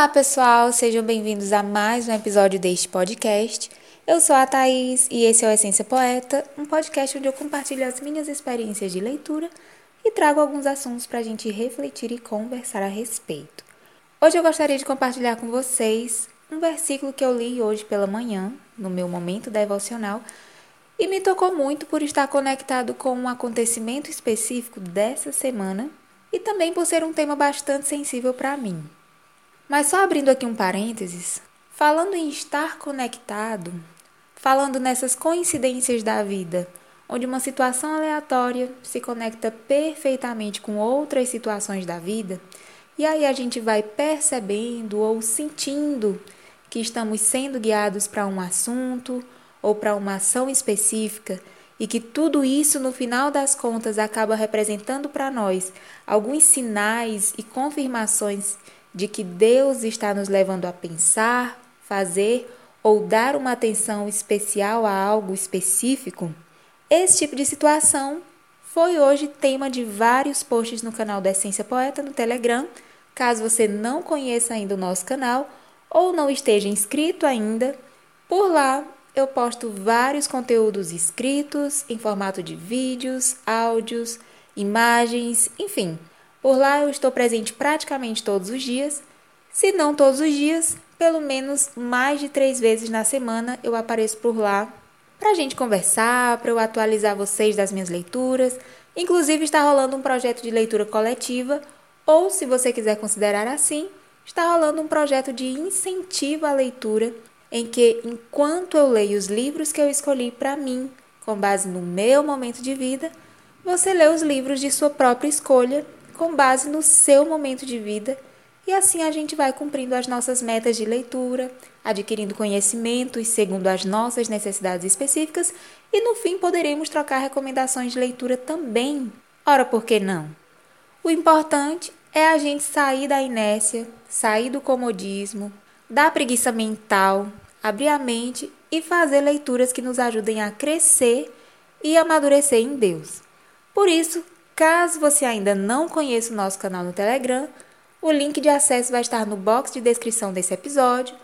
Olá, pessoal, sejam bem-vindos a mais um episódio deste podcast. Eu sou a Thaís e esse é o Essência Poeta, um podcast onde eu compartilho as minhas experiências de leitura e trago alguns assuntos para a gente refletir e conversar a respeito. Hoje eu gostaria de compartilhar com vocês um versículo que eu li hoje pela manhã, no meu momento devocional, e me tocou muito por estar conectado com um acontecimento específico dessa semana e também por ser um tema bastante sensível para mim. Mas só abrindo aqui um parênteses, falando em estar conectado, falando nessas coincidências da vida, onde uma situação aleatória se conecta perfeitamente com outras situações da vida, e aí a gente vai percebendo ou sentindo que estamos sendo guiados para um assunto ou para uma ação específica e que tudo isso no final das contas acaba representando para nós alguns sinais e confirmações de que Deus está nos levando a pensar, fazer ou dar uma atenção especial a algo específico, esse tipo de situação foi hoje tema de vários posts no canal da Essência Poeta no Telegram. Caso você não conheça ainda o nosso canal ou não esteja inscrito ainda, por lá eu posto vários conteúdos escritos em formato de vídeos, áudios, imagens, enfim. Por lá eu estou presente praticamente todos os dias. Se não todos os dias, pelo menos mais de três vezes na semana eu apareço por lá para a gente conversar, para eu atualizar vocês das minhas leituras. Inclusive, está rolando um projeto de leitura coletiva, ou se você quiser considerar assim, está rolando um projeto de incentivo à leitura, em que, enquanto eu leio os livros que eu escolhi para mim, com base no meu momento de vida, você lê os livros de sua própria escolha, com base no seu momento de vida e assim a gente vai cumprindo as nossas metas de leitura, adquirindo conhecimentos segundo as nossas necessidades específicas e no fim poderemos trocar recomendações de leitura também. Ora, por que não? O importante é a gente sair da inércia, sair do comodismo, da preguiça mental, abrir a mente e fazer leituras que nos ajudem a crescer e amadurecer em Deus. Por isso, caso você ainda não conheça o nosso canal no Telegram, o link de acesso vai estar no box de descrição desse episódio.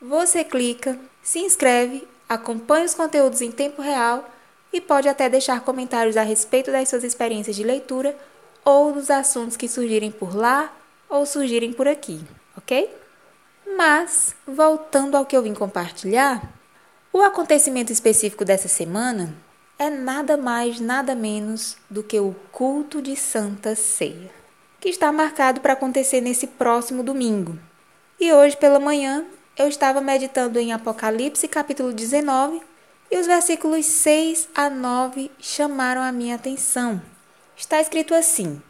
Você clica, se inscreve, acompanha os conteúdos em tempo real e pode até deixar comentários a respeito das suas experiências de leitura ou dos assuntos que surgirem por lá ou surgirem por aqui, ok? Mas, voltando ao que eu vim compartilhar, o acontecimento específico dessa semana é nada mais, nada menos do que o culto de Santa Ceia que está marcado para acontecer nesse próximo domingo. E hoje pela manhã eu estava meditando em Apocalipse capítulo 19 e os versículos 6 a 9 chamaram a minha atenção. Está escrito assim: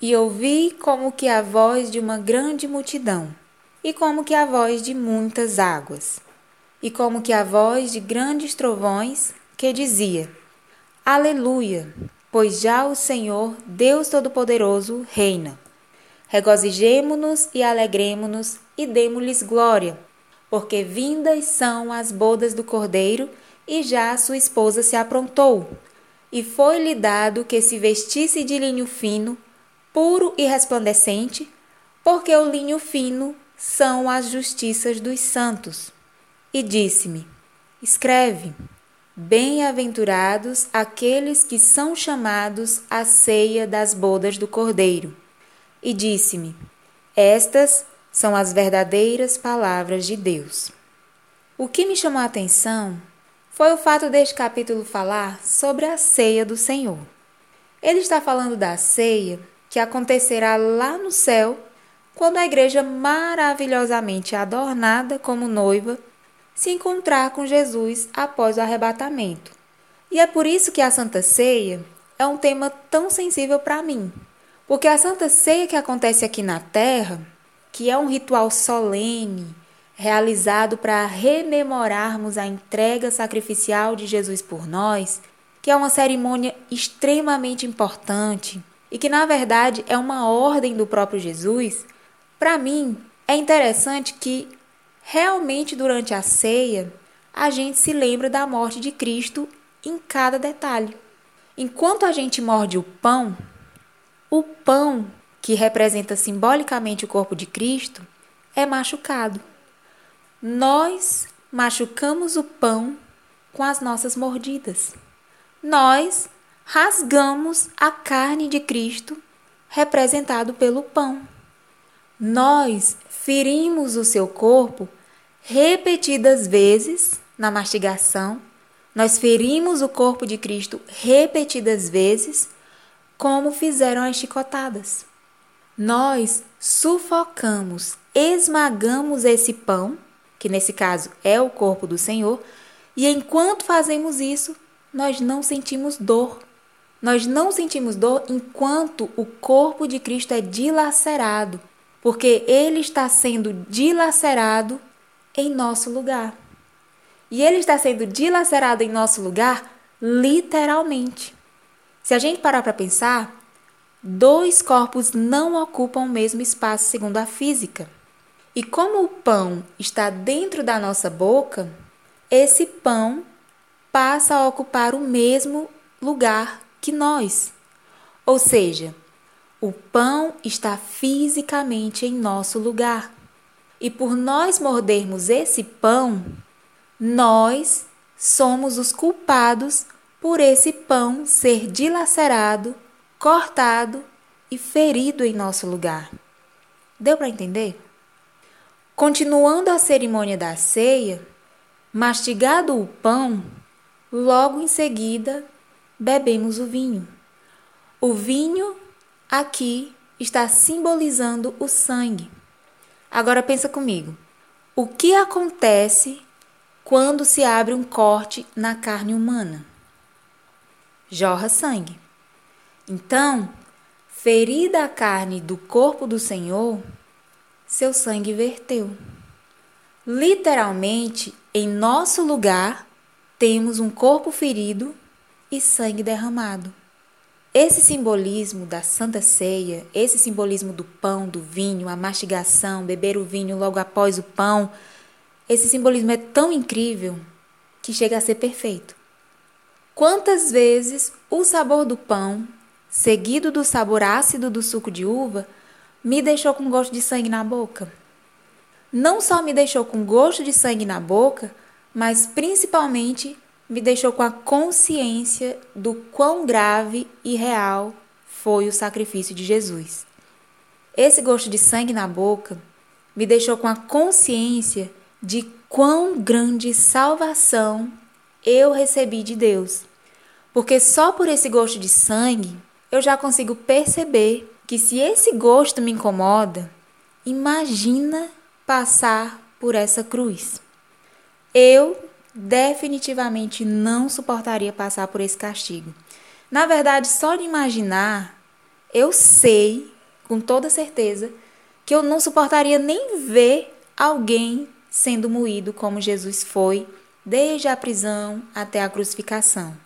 E ouvi como que a voz de uma grande multidão, e como que a voz de muitas águas, e como que a voz de grandes trovões, que dizia: Aleluia! pois já o Senhor, Deus Todo-Poderoso, reina. Regozijemo-nos e alegremo-nos e demo-lhes glória, porque vindas são as bodas do Cordeiro e já sua esposa se aprontou. E foi-lhe dado que se vestisse de linho fino, puro e resplandecente, porque o linho fino são as justiças dos santos. E disse-me: Escreve, Bem-aventurados aqueles que são chamados à ceia das bodas do Cordeiro. E disse-me: Estas são as verdadeiras palavras de Deus. O que me chamou a atenção foi o fato deste capítulo falar sobre a ceia do Senhor. Ele está falando da ceia que acontecerá lá no céu, quando a igreja maravilhosamente adornada como noiva se encontrar com Jesus após o arrebatamento. E é por isso que a Santa Ceia é um tema tão sensível para mim. Porque a Santa Ceia que acontece aqui na Terra, que é um ritual solene, realizado para rememorarmos a entrega sacrificial de Jesus por nós, que é uma cerimônia extremamente importante e que, na verdade, é uma ordem do próprio Jesus, para mim é interessante que Realmente, durante a ceia, a gente se lembra da morte de Cristo em cada detalhe. Enquanto a gente morde o pão, o pão, que representa simbolicamente o corpo de Cristo, é machucado. Nós machucamos o pão com as nossas mordidas. Nós rasgamos a carne de Cristo, representado pelo pão. Nós ferimos o seu corpo repetidas vezes na mastigação. Nós ferimos o corpo de Cristo repetidas vezes, como fizeram as chicotadas. Nós sufocamos, esmagamos esse pão, que nesse caso é o corpo do Senhor, e enquanto fazemos isso, nós não sentimos dor. Nós não sentimos dor enquanto o corpo de Cristo é dilacerado, porque ele está sendo dilacerado em nosso lugar. E ele está sendo dilacerado em nosso lugar literalmente. Se a gente parar para pensar, dois corpos não ocupam o mesmo espaço segundo a física. E como o pão está dentro da nossa boca, esse pão passa a ocupar o mesmo lugar que nós. Ou seja, o pão está fisicamente em nosso lugar. E por nós mordermos esse pão, nós somos os culpados por esse pão ser dilacerado, cortado e ferido em nosso lugar. Deu para entender? Continuando a cerimônia da ceia, Mastigado o pão, logo em seguida bebemos o vinho. O vinho aqui está simbolizando o sangue. Agora pensa comigo. O que acontece quando se abre um corte na carne humana? Jorra sangue. Então, ferida a carne do corpo do Senhor, seu sangue verteu. Literalmente, em nosso lugar, temos um corpo ferido e sangue derramado. Esse simbolismo da Santa Ceia, esse simbolismo do pão, do vinho, a mastigação, beber o vinho logo após o pão, esse simbolismo é tão incrível que chega a ser perfeito. Quantas vezes o sabor do pão, seguido do sabor ácido do suco de uva, me deixou com gosto de sangue na boca? não só me deixou com gosto de sangue na boca, mas principalmente me deixou com a consciência do quão grave e real foi o sacrifício de Jesus. Esse gosto de sangue na boca me deixou com a consciência de quão grande salvação eu recebi de Deus. Porque só por esse gosto de sangue eu já consigo perceber que se esse gosto me incomoda, imagina passar por essa cruz. Eu definitivamente não suportaria passar por esse castigo. Na verdade, só de imaginar, eu sei com toda certeza que eu não suportaria nem ver alguém sendo moído como Jesus foi, desde a prisão até a crucificação.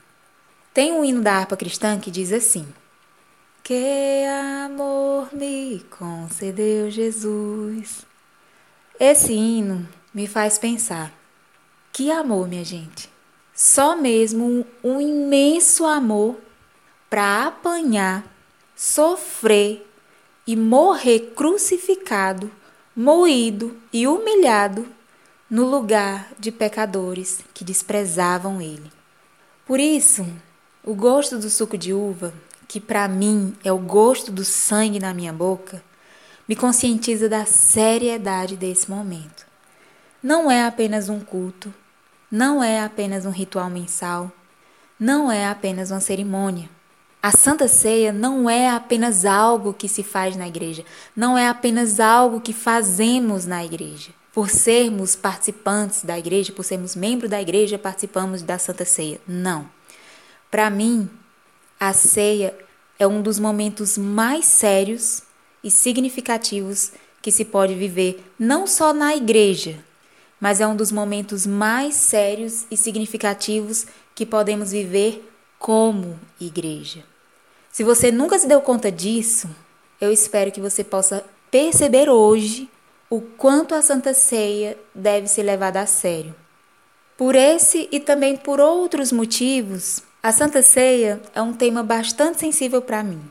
Tem um hino da harpa cristã que diz assim: Que amor me concedeu Jesus esse hino me faz pensar: que amor, minha gente! Só mesmo um, imenso amor para apanhar, sofrer e morrer crucificado, moído e humilhado no lugar de pecadores que desprezavam ele. Por isso, o gosto do suco de uva, que para mim é o gosto do sangue na minha boca, me conscientiza da seriedade desse momento. Não é apenas um culto, não é apenas um ritual mensal, não é apenas uma cerimônia. A Santa Ceia não é apenas algo que se faz na igreja, não é apenas algo que fazemos na igreja. Por sermos participantes da igreja, por sermos membros da igreja, participamos da Santa Ceia. Não. Para mim, a ceia é um dos momentos mais sérios e significativos que se pode viver não só na igreja, mas é um dos momentos mais sérios e significativos que podemos viver como igreja. Se você nunca se deu conta disso, eu espero que você possa perceber hoje o quanto a Santa Ceia deve ser levada a sério. Por esse e também por outros motivos, a Santa Ceia é um tema bastante sensível para mim.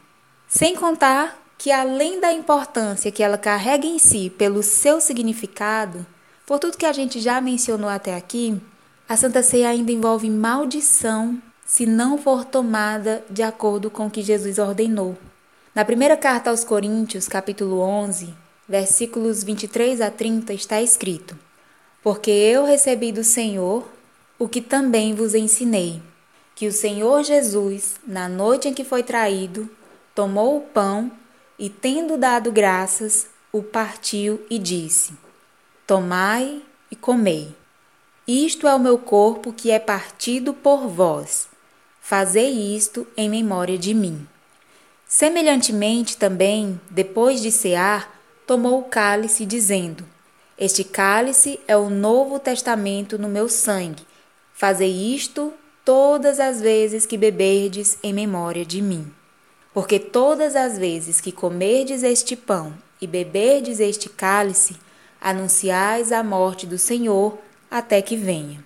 Sem contar que, além da importância que ela carrega em si pelo seu significado, por tudo que a gente já mencionou até aqui, a Santa Ceia ainda envolve maldição se não for tomada de acordo com o que Jesus ordenou. Na primeira carta aos Coríntios, capítulo 11, versículos 23 a 30, está escrito: Porque eu recebi do Senhor o que também vos ensinei, que o Senhor Jesus, na noite em que foi traído, tomou o pão e, tendo dado graças, o partiu e disse: Tomai e comei. Isto é o meu corpo que é partido por vós. Fazei isto em memória de mim. Semelhantemente também, depois de cear, tomou o cálice, dizendo: Este cálice é o novo testamento no meu sangue. Fazei isto todas as vezes que beberdes em memória de mim. Porque todas as vezes que comerdes este pão e beberdes este cálice, anunciais a morte do Senhor até que venha.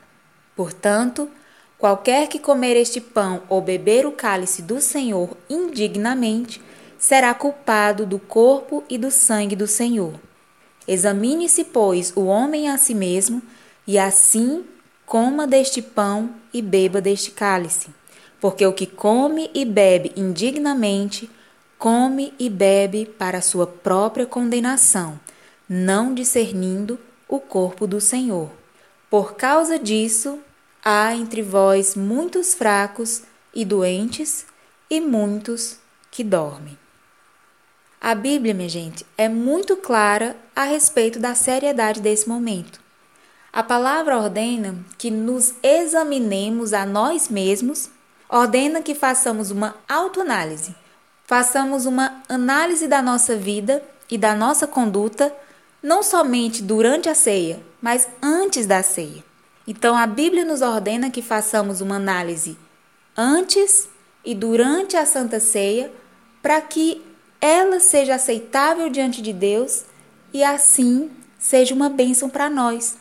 Portanto, Qualquer que comer este pão ou beber o cálice do Senhor indignamente será culpado do corpo e do sangue do Senhor. Examine-se, pois, o homem a si mesmo, e assim coma deste pão e beba deste cálice. Porque o que come e bebe indignamente, come e bebe para sua própria condenação, não discernindo o corpo do Senhor. Por causa disso, Há entre vós muitos fracos e doentes, e muitos que dormem. A Bíblia, minha gente, é muito clara a respeito da seriedade desse momento. A palavra ordena que nos examinemos a nós mesmos, ordena que façamos uma autoanálise, façamos uma análise da nossa vida e da nossa conduta, não somente durante a ceia, mas antes da ceia. Então a Bíblia nos ordena que façamos uma análise antes e durante a Santa Ceia para que ela seja aceitável diante de Deus e assim seja uma bênção para nós.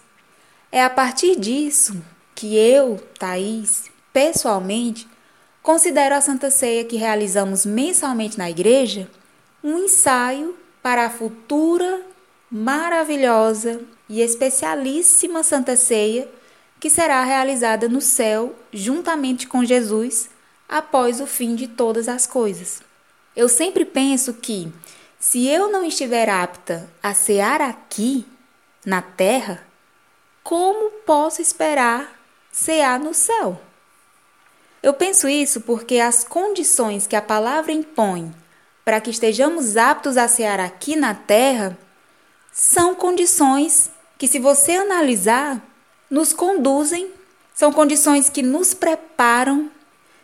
É a partir disso que eu, Thaís, pessoalmente, considero a Santa Ceia que realizamos mensalmente na igreja um ensaio para a futura, maravilhosa e especialíssima Santa Ceia que será realizada no céu juntamente com Jesus após o fim de todas as coisas. Eu sempre penso que, se eu não estiver apta a cear aqui, na terra, como posso esperar cear no céu? Eu penso isso porque as condições que a palavra impõe para que estejamos aptos a cear aqui na terra são condições que, se você analisar, nos conduzem, são condições que nos preparam,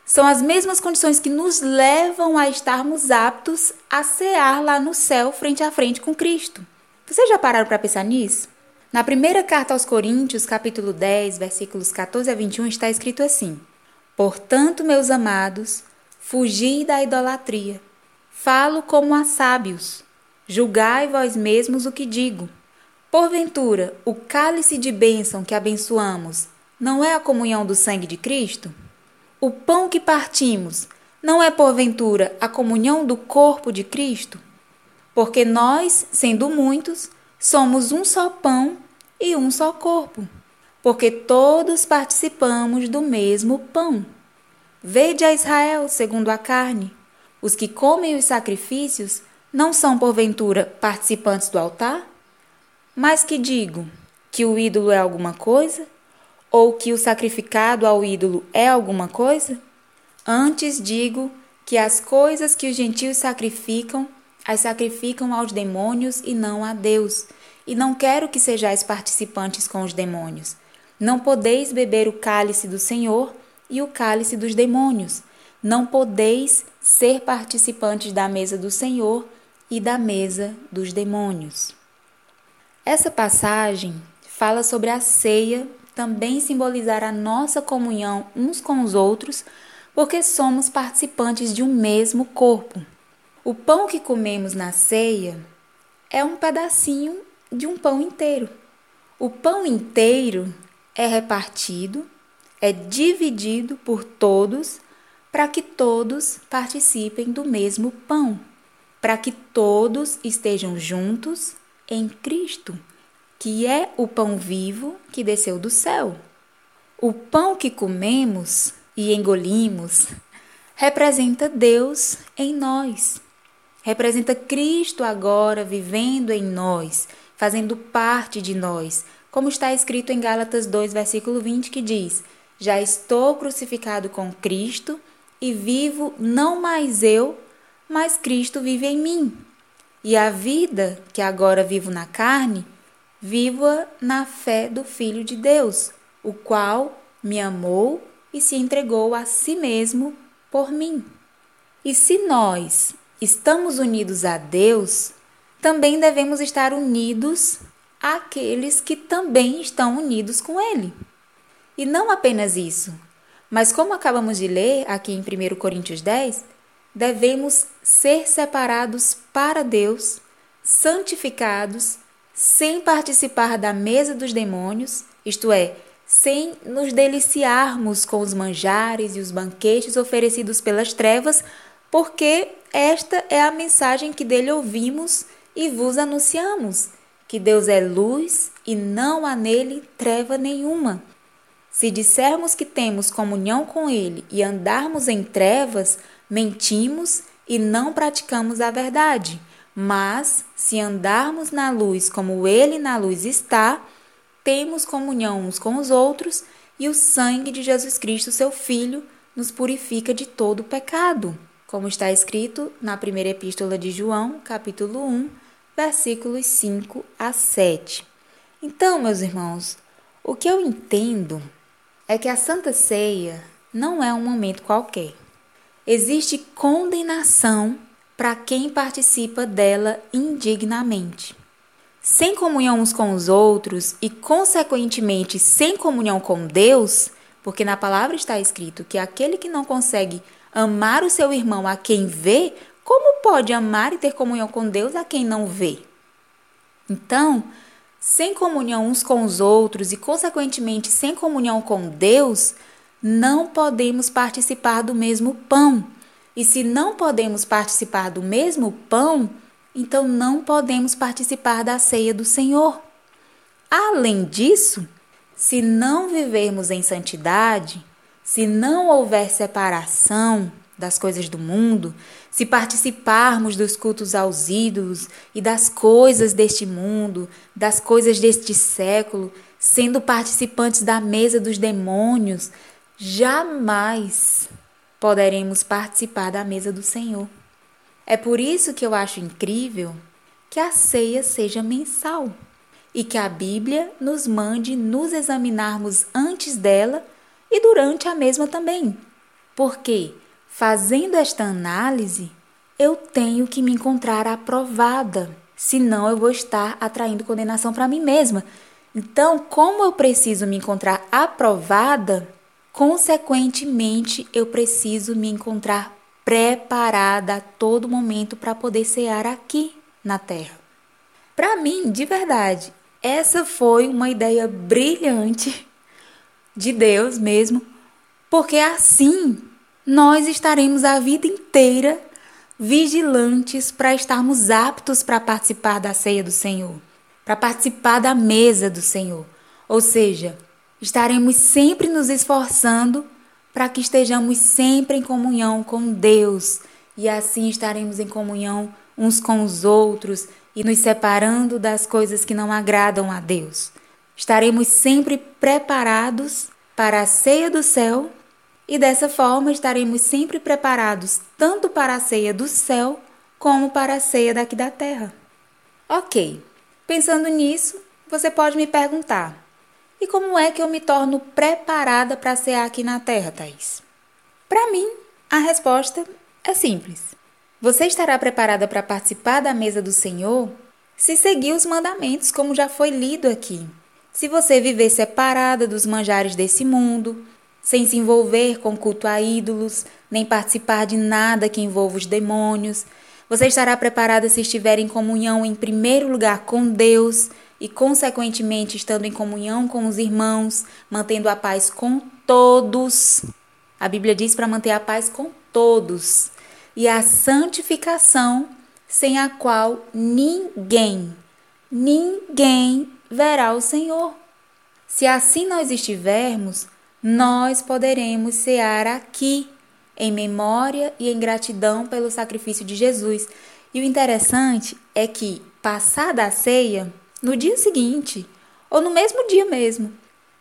são as mesmas condições que nos levam a estarmos aptos a cear lá no céu, frente a frente com Cristo. Vocês já pararam para pensar nisso? Na primeira carta aos Coríntios, capítulo 10, versículos 14 a 21, está escrito assim: Portanto, meus amados, fugi da idolatria. Falo como a sábios. Julgai vós mesmos o que digo. Porventura, o cálice de bênção que abençoamos não é a comunhão do sangue de Cristo? O pão que partimos não é, porventura, a comunhão do corpo de Cristo? Porque nós, sendo muitos, somos um só pão e um só corpo, porque todos participamos do mesmo pão. Vede a Israel segundo a carne. Os que comem os sacrifícios não são, porventura, participantes do altar? Mas que digo? Que o ídolo é alguma coisa? Ou que o sacrificado ao ídolo é alguma coisa? Antes digo que as coisas que os gentios sacrificam, as sacrificam aos demônios e não a Deus. E não quero que sejais participantes com os demônios. Não podeis beber o cálice do Senhor e o cálice dos demônios. Não podeis ser participantes da mesa do Senhor e da mesa dos demônios. Essa passagem fala sobre a ceia também simbolizar a nossa comunhão uns com os outros, porque somos participantes de um mesmo corpo. O pão que comemos na ceia é um pedacinho de um pão inteiro. O pão inteiro é repartido, é dividido por todos, para que todos participem do mesmo pão, para que todos estejam juntos em Cristo, que é o pão vivo que desceu do céu. O pão que comemos e engolimos representa Deus em nós. Representa Cristo agora vivendo em nós, fazendo parte de nós, como está escrito em Gálatas 2, versículo 20, que diz: Já estou crucificado com Cristo e vivo não mais eu, mas Cristo vive em mim. E a vida que agora vivo na carne, vivo-a na fé do Filho de Deus, o qual me amou e se entregou a si mesmo por mim. E se nós estamos unidos a Deus, também devemos estar unidos àqueles que também estão unidos com Ele. E não apenas isso, mas como acabamos de ler aqui em 1 Coríntios 10, devemos ser separados para Deus, santificados, sem participar da mesa dos demônios, isto é, sem nos deliciarmos com os manjares e os banquetes oferecidos pelas trevas, porque esta é a mensagem que dele ouvimos e vos anunciamos: que Deus é luz e não há nele treva nenhuma. Se dissermos que temos comunhão com ele e andarmos em trevas, mentimos e não praticamos a verdade. Mas, se andarmos na luz como ele na luz está, temos comunhão uns com os outros e o sangue de Jesus Cristo, seu Filho, nos purifica de todo pecado, como está escrito na primeira epístola de João, capítulo 1, versículos 5 a 7. Então, meus irmãos, o que eu entendo é que a Santa Ceia não é um momento qualquer. Existe condenação para quem participa dela indignamente sem comunhão uns com os outros e, consequentemente, sem comunhão com Deus, porque na palavra está escrito que aquele que não consegue amar o seu irmão a quem vê, como pode amar e ter comunhão com Deus a quem não vê? Então, sem comunhão uns com os outros e, consequentemente, sem comunhão com Deus, não podemos participar do mesmo pão. E se não podemos participar do mesmo pão, então não podemos participar da ceia do Senhor. Além disso, se não vivermos em santidade, se não houver separação das coisas do mundo, se participarmos dos cultos aos ídolos e das coisas deste mundo, das coisas deste século, sendo participantes da mesa dos demônios, jamais poderemos participar da mesa do Senhor. É por isso que eu acho incrível que a ceia seja mensal e que a Bíblia nos mande nos examinarmos antes dela e durante a mesma também. Porque, fazendo esta análise, eu tenho que me encontrar aprovada, senão eu vou estar atraindo condenação para mim mesma. Então, como eu preciso me encontrar aprovada, consequentemente eu preciso me encontrar preparada a todo momento para poder cear aqui na terra. Para mim, de verdade, essa foi uma ideia brilhante de Deus mesmo, porque assim nós estaremos a vida inteira vigilantes para estarmos aptos para participar da ceia do Senhor, para participar da mesa do Senhor. Ou seja, estaremos sempre nos esforçando para que estejamos sempre em comunhão com Deus e assim estaremos em comunhão uns com os outros e nos separando das coisas que não agradam a Deus. Estaremos sempre preparados para a ceia do céu e dessa forma estaremos sempre preparados tanto para a ceia do céu como para a ceia daqui da terra. Ok, pensando nisso, você pode me perguntar: e como é que eu me torno preparada para ser aqui na Terra, Thaís? Para mim, a resposta é simples. Você estará preparada para participar da mesa do Senhor se seguir os mandamentos, como já foi lido aqui. Se você viver separada dos manjares desse mundo, sem se envolver com culto a ídolos, nem participar de nada que envolva os demônios, você estará preparada se estiver em comunhão em primeiro lugar com Deus e, consequentemente, estando em comunhão com os irmãos, mantendo a paz com todos. A Bíblia diz para manter a paz com todos. E a santificação, sem a qual ninguém, ninguém verá o Senhor. Se assim nós estivermos, nós poderemos cear aqui, em memória e em gratidão pelo sacrifício de Jesus. E o interessante é que, passada a ceia, no dia seguinte, ou no mesmo dia mesmo,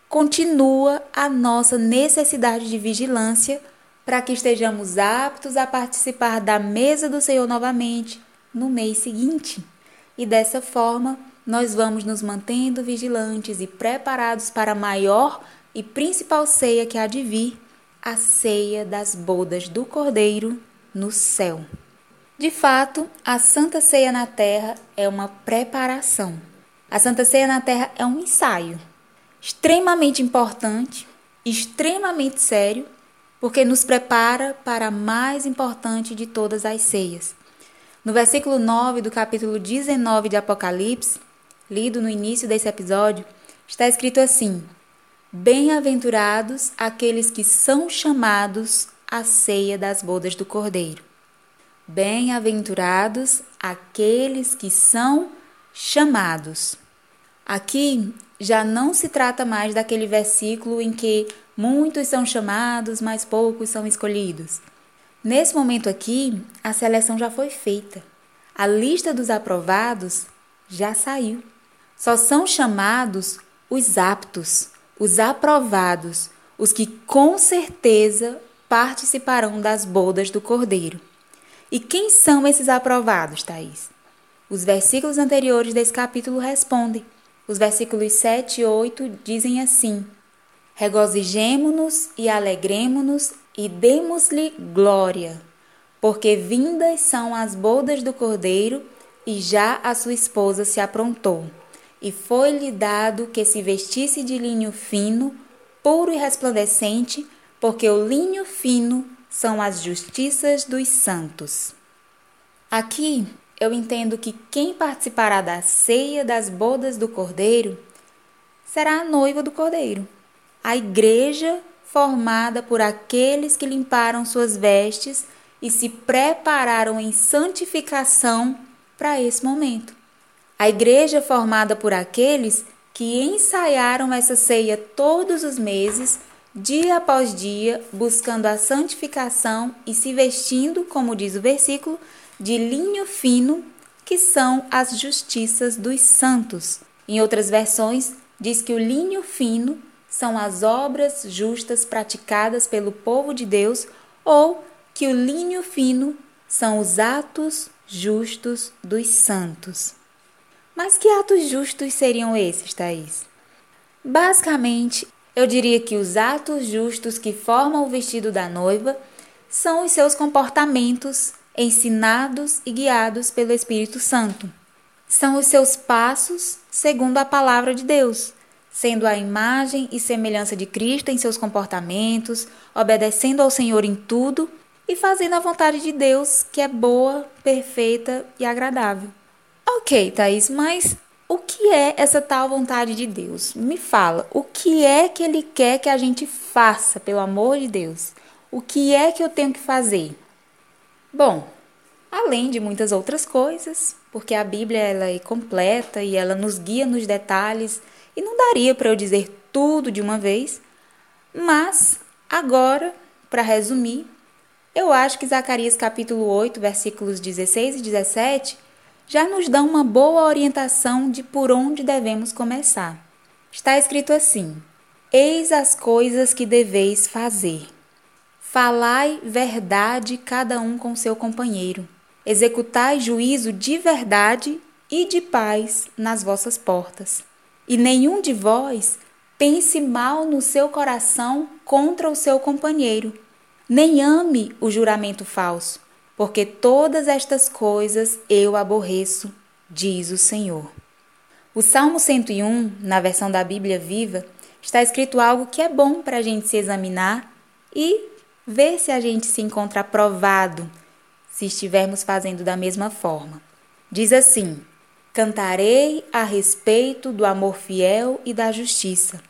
continua a nossa necessidade de vigilância para que estejamos aptos a participar da mesa do Senhor novamente no mês seguinte. E dessa forma, nós vamos nos mantendo vigilantes e preparados para a maior e principal ceia que há de vir, a ceia das bodas do Cordeiro no céu. De fato, a Santa Ceia na Terra é uma preparação. A Santa Ceia na Terra é um ensaio extremamente importante, extremamente sério, porque nos prepara para a mais importante de todas as ceias. No versículo 9 do capítulo 19 de Apocalipse, lido no início desse episódio, está escrito assim: Bem-aventurados aqueles que são chamados à ceia das bodas do Cordeiro. Bem-aventurados aqueles que são chamados. Aqui já não se trata mais daquele versículo em que muitos são chamados, mas poucos são escolhidos. Nesse momento aqui, a seleção já foi feita. A lista dos aprovados já saiu. Só são chamados os aptos, os aprovados, os que com certeza participarão das bodas do Cordeiro. E quem são esses aprovados, Thaís? Os versículos anteriores desse capítulo respondem. Os versículos 7 e 8 dizem assim: Regozijemo-nos e alegremo-nos e demos-lhe glória, porque vindas são as bodas do cordeiro e já a sua esposa se aprontou. E foi-lhe dado que se vestisse de linho fino, puro e resplandecente, porque o linho fino são as justiças dos santos. Aqui eu entendo que quem participará da ceia das bodas do Cordeiro será a noiva do Cordeiro, a igreja formada por aqueles que limparam suas vestes e se prepararam em santificação para esse momento. A igreja formada por aqueles que ensaiaram essa ceia todos os meses dia após dia, buscando a santificação e se vestindo, como diz o versículo, de linho fino, que são as justiças dos santos. Em outras versões, diz que o linho fino são as obras justas praticadas pelo povo de Deus, ou que o linho fino são os atos justos dos santos. Mas que atos justos seriam esses, Thaís? Basicamente, eu diria que os atos justos que formam o vestido da noiva são os seus comportamentos ensinados e guiados pelo Espírito Santo. São os seus passos segundo a palavra de Deus, sendo a imagem e semelhança de Cristo em seus comportamentos, obedecendo ao Senhor em tudo e fazendo a vontade de Deus, que é boa, perfeita e agradável. Ok, Thaís, mas o que é essa tal vontade de Deus? Me fala, o que é que Ele quer que a gente faça, pelo amor de Deus? O que é que eu tenho que fazer? Bom, além de muitas outras coisas, porque a Bíblia ela é completa e ela nos guia nos detalhes, e não daria para eu dizer tudo de uma vez, mas agora, para resumir, eu acho que Zacarias capítulo 8, versículos 16 e 17 já nos dão uma boa orientação de por onde devemos começar. Está escrito assim: Eis as coisas que deveis fazer. Falai verdade cada um com seu companheiro. Executai juízo de verdade e de paz nas vossas portas. E nenhum de vós pense mal no seu coração contra o seu companheiro, nem ame o juramento falso porque todas estas coisas eu aborreço, diz o Senhor. O Salmo 101, na versão da Bíblia Viva, está escrito algo que é bom para a gente se examinar e ver se a gente se encontra aprovado se estivermos fazendo da mesma forma. Diz assim: Cantarei a respeito do amor fiel e da justiça.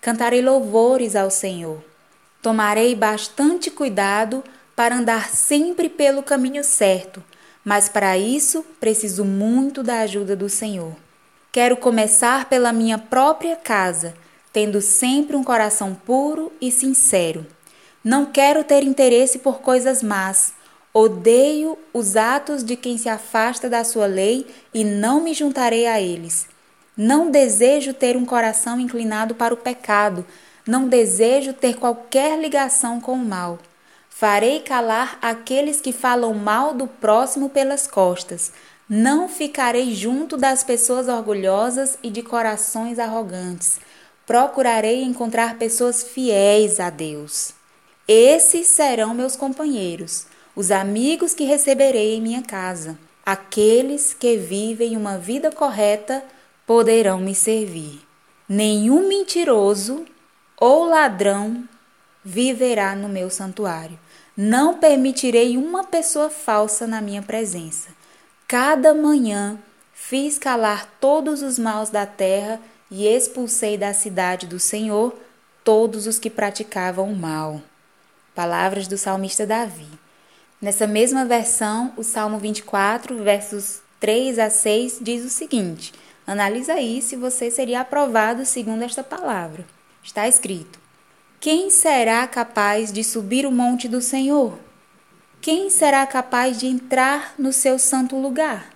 Cantarei louvores ao Senhor. Tomarei bastante cuidado para andar sempre pelo caminho certo, mas para isso preciso muito da ajuda do Senhor. Quero começar pela minha própria casa, tendo sempre um coração puro e sincero. Não quero ter interesse por coisas más. Odeio os atos de quem se afasta da sua lei e não me juntarei a eles. Não desejo ter um coração inclinado para o pecado, não desejo ter qualquer ligação com o mal. Farei calar aqueles que falam mal do próximo pelas costas. Não ficarei junto das pessoas orgulhosas e de corações arrogantes. Procurarei encontrar pessoas fiéis a Deus. Esses serão meus companheiros, os amigos que receberei em minha casa. Aqueles que vivem uma vida correta poderão me servir. Nenhum mentiroso ou ladrão viverá no meu santuário. Não permitirei uma pessoa falsa na minha presença. Cada manhã fiz calar todos os maus da terra e expulsei da cidade do Senhor todos os que praticavam o mal. Palavras do salmista Davi. Nessa mesma versão, o Salmo 24, versos 3 a 6, diz o seguinte: Analisa aí se você seria aprovado segundo esta palavra. Está escrito: quem será capaz de subir o monte do Senhor? Quem será capaz de entrar no seu santo lugar?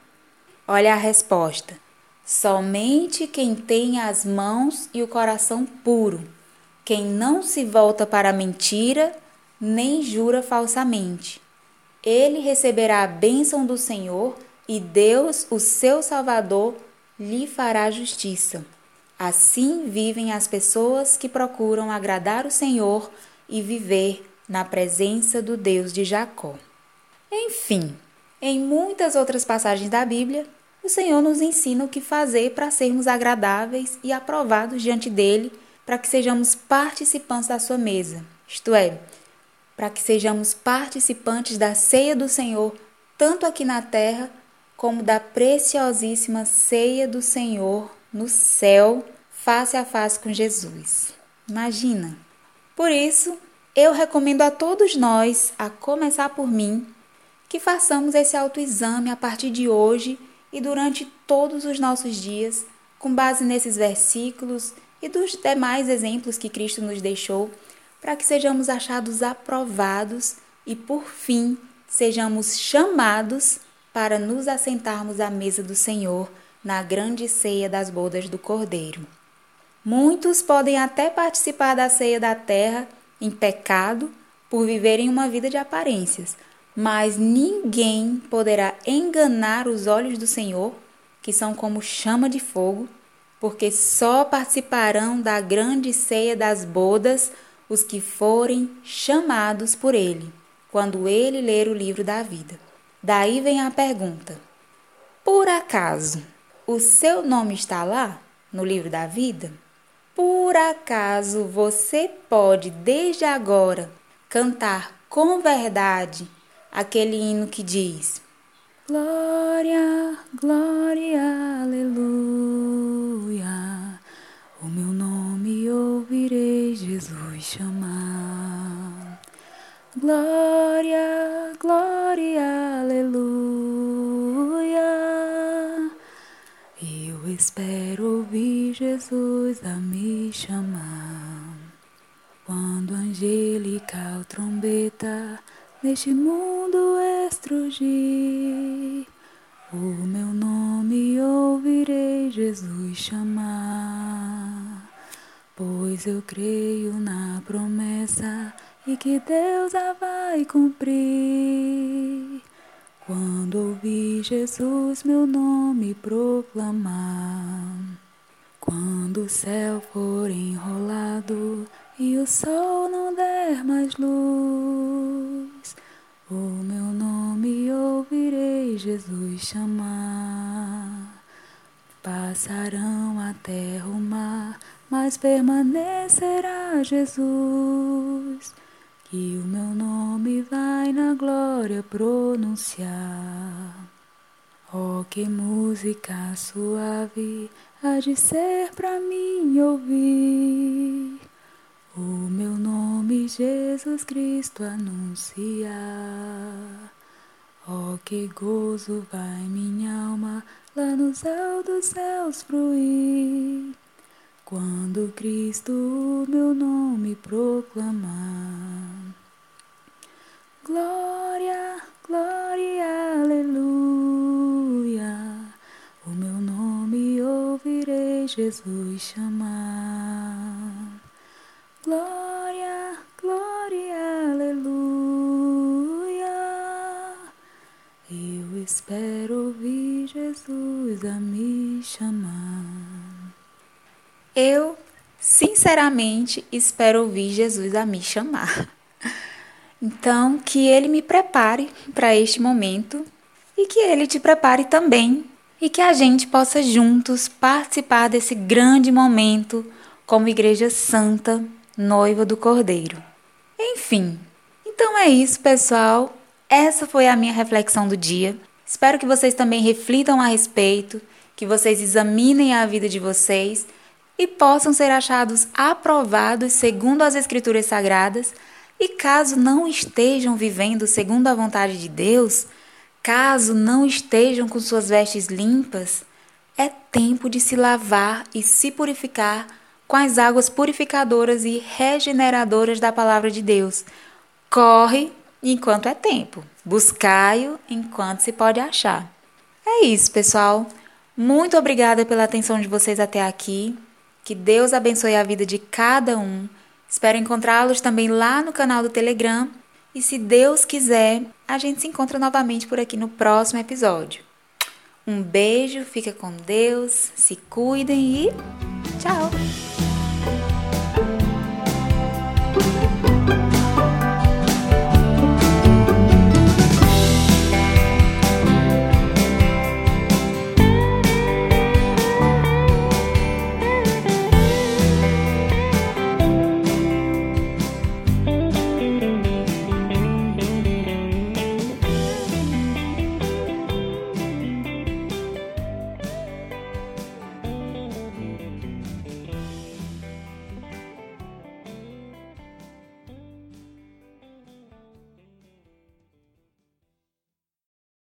Olha a resposta. Somente quem tem as mãos e o coração puro, quem não se volta para a mentira, nem jura falsamente. Ele receberá a bênção do Senhor e Deus, o seu Salvador, lhe fará justiça. Assim vivem as pessoas que procuram agradar o Senhor e viver na presença do Deus de Jacó. Enfim, em muitas outras passagens da Bíblia, o Senhor nos ensina o que fazer para sermos agradáveis e aprovados diante dele, para que sejamos participantes da sua mesa, isto é, para que sejamos participantes da ceia do Senhor, tanto aqui na terra como da preciosíssima ceia do Senhor no céu, face a face com Jesus. Imagina! Por isso, eu recomendo a todos nós, a começar por mim, que façamos esse autoexame a partir de hoje e durante todos os nossos dias, com base nesses versículos e dos demais exemplos que Cristo nos deixou, para que sejamos achados aprovados e, por fim, sejamos chamados para nos assentarmos à mesa do Senhor na grande ceia das bodas do Cordeiro. Muitos podem até participar da ceia da terra em pecado por viverem uma vida de aparências, mas ninguém poderá enganar os olhos do Senhor, que são como chama de fogo, porque só participarão da grande ceia das bodas os que forem chamados por Ele, quando Ele ler o livro da vida. Daí vem a pergunta: Por acaso o seu nome está lá, no livro da vida? Por acaso você pode, desde agora, cantar com verdade aquele hino que diz: Glória, glória, aleluia. O meu nome ouvirei Jesus chamar. Glória, glória, aleluia. Espero ouvir Jesus a me chamar. Quando angelical trombeta neste mundo estrugir, o meu nome ouvirei Jesus chamar. Pois eu creio na promessa e que Deus a vai cumprir. Quando ouvi Jesus meu nome proclamar, quando o céu for enrolado e o sol não der mais luz, o meu nome ouvirei Jesus chamar. Passarão a terra o mar, mas permanecerá Jesus que o meu nome vai na glória pronunciar. Oh, que música suave há de ser para mim ouvir o meu nome Jesus Cristo anunciar. Oh, que gozo vai minha alma lá nos altos céus fruir quando Cristo meu nome proclamar. Glória, glória, aleluia. O meu nome ouvirei Jesus chamar. Glória, glória, aleluia. Eu espero ouvir Jesus a me chamar. Eu, sinceramente, espero ouvir Jesus a me chamar. Então, que Ele me prepare para este momento e que Ele te prepare também e que a gente possa juntos participar desse grande momento como Igreja Santa, noiva do Cordeiro. Enfim, então é isso, pessoal. Essa foi a minha reflexão do dia. Espero que vocês também reflitam a respeito, que vocês examinem a vida de vocês e possam ser achados aprovados segundo as Escrituras Sagradas e caso não estejam vivendo segundo a vontade de Deus, caso não estejam com suas vestes limpas, é tempo de se lavar e se purificar com as águas purificadoras e regeneradoras da palavra de Deus. Corre enquanto é tempo, buscai-o enquanto se pode achar. É isso, pessoal. Muito obrigada pela atenção de vocês até aqui. Que Deus abençoe a vida de cada um Espero encontrá-los também lá no canal do Telegram. E se Deus quiser, a gente se encontra novamente por aqui no próximo episódio. Um beijo, fica com Deus, se cuidem e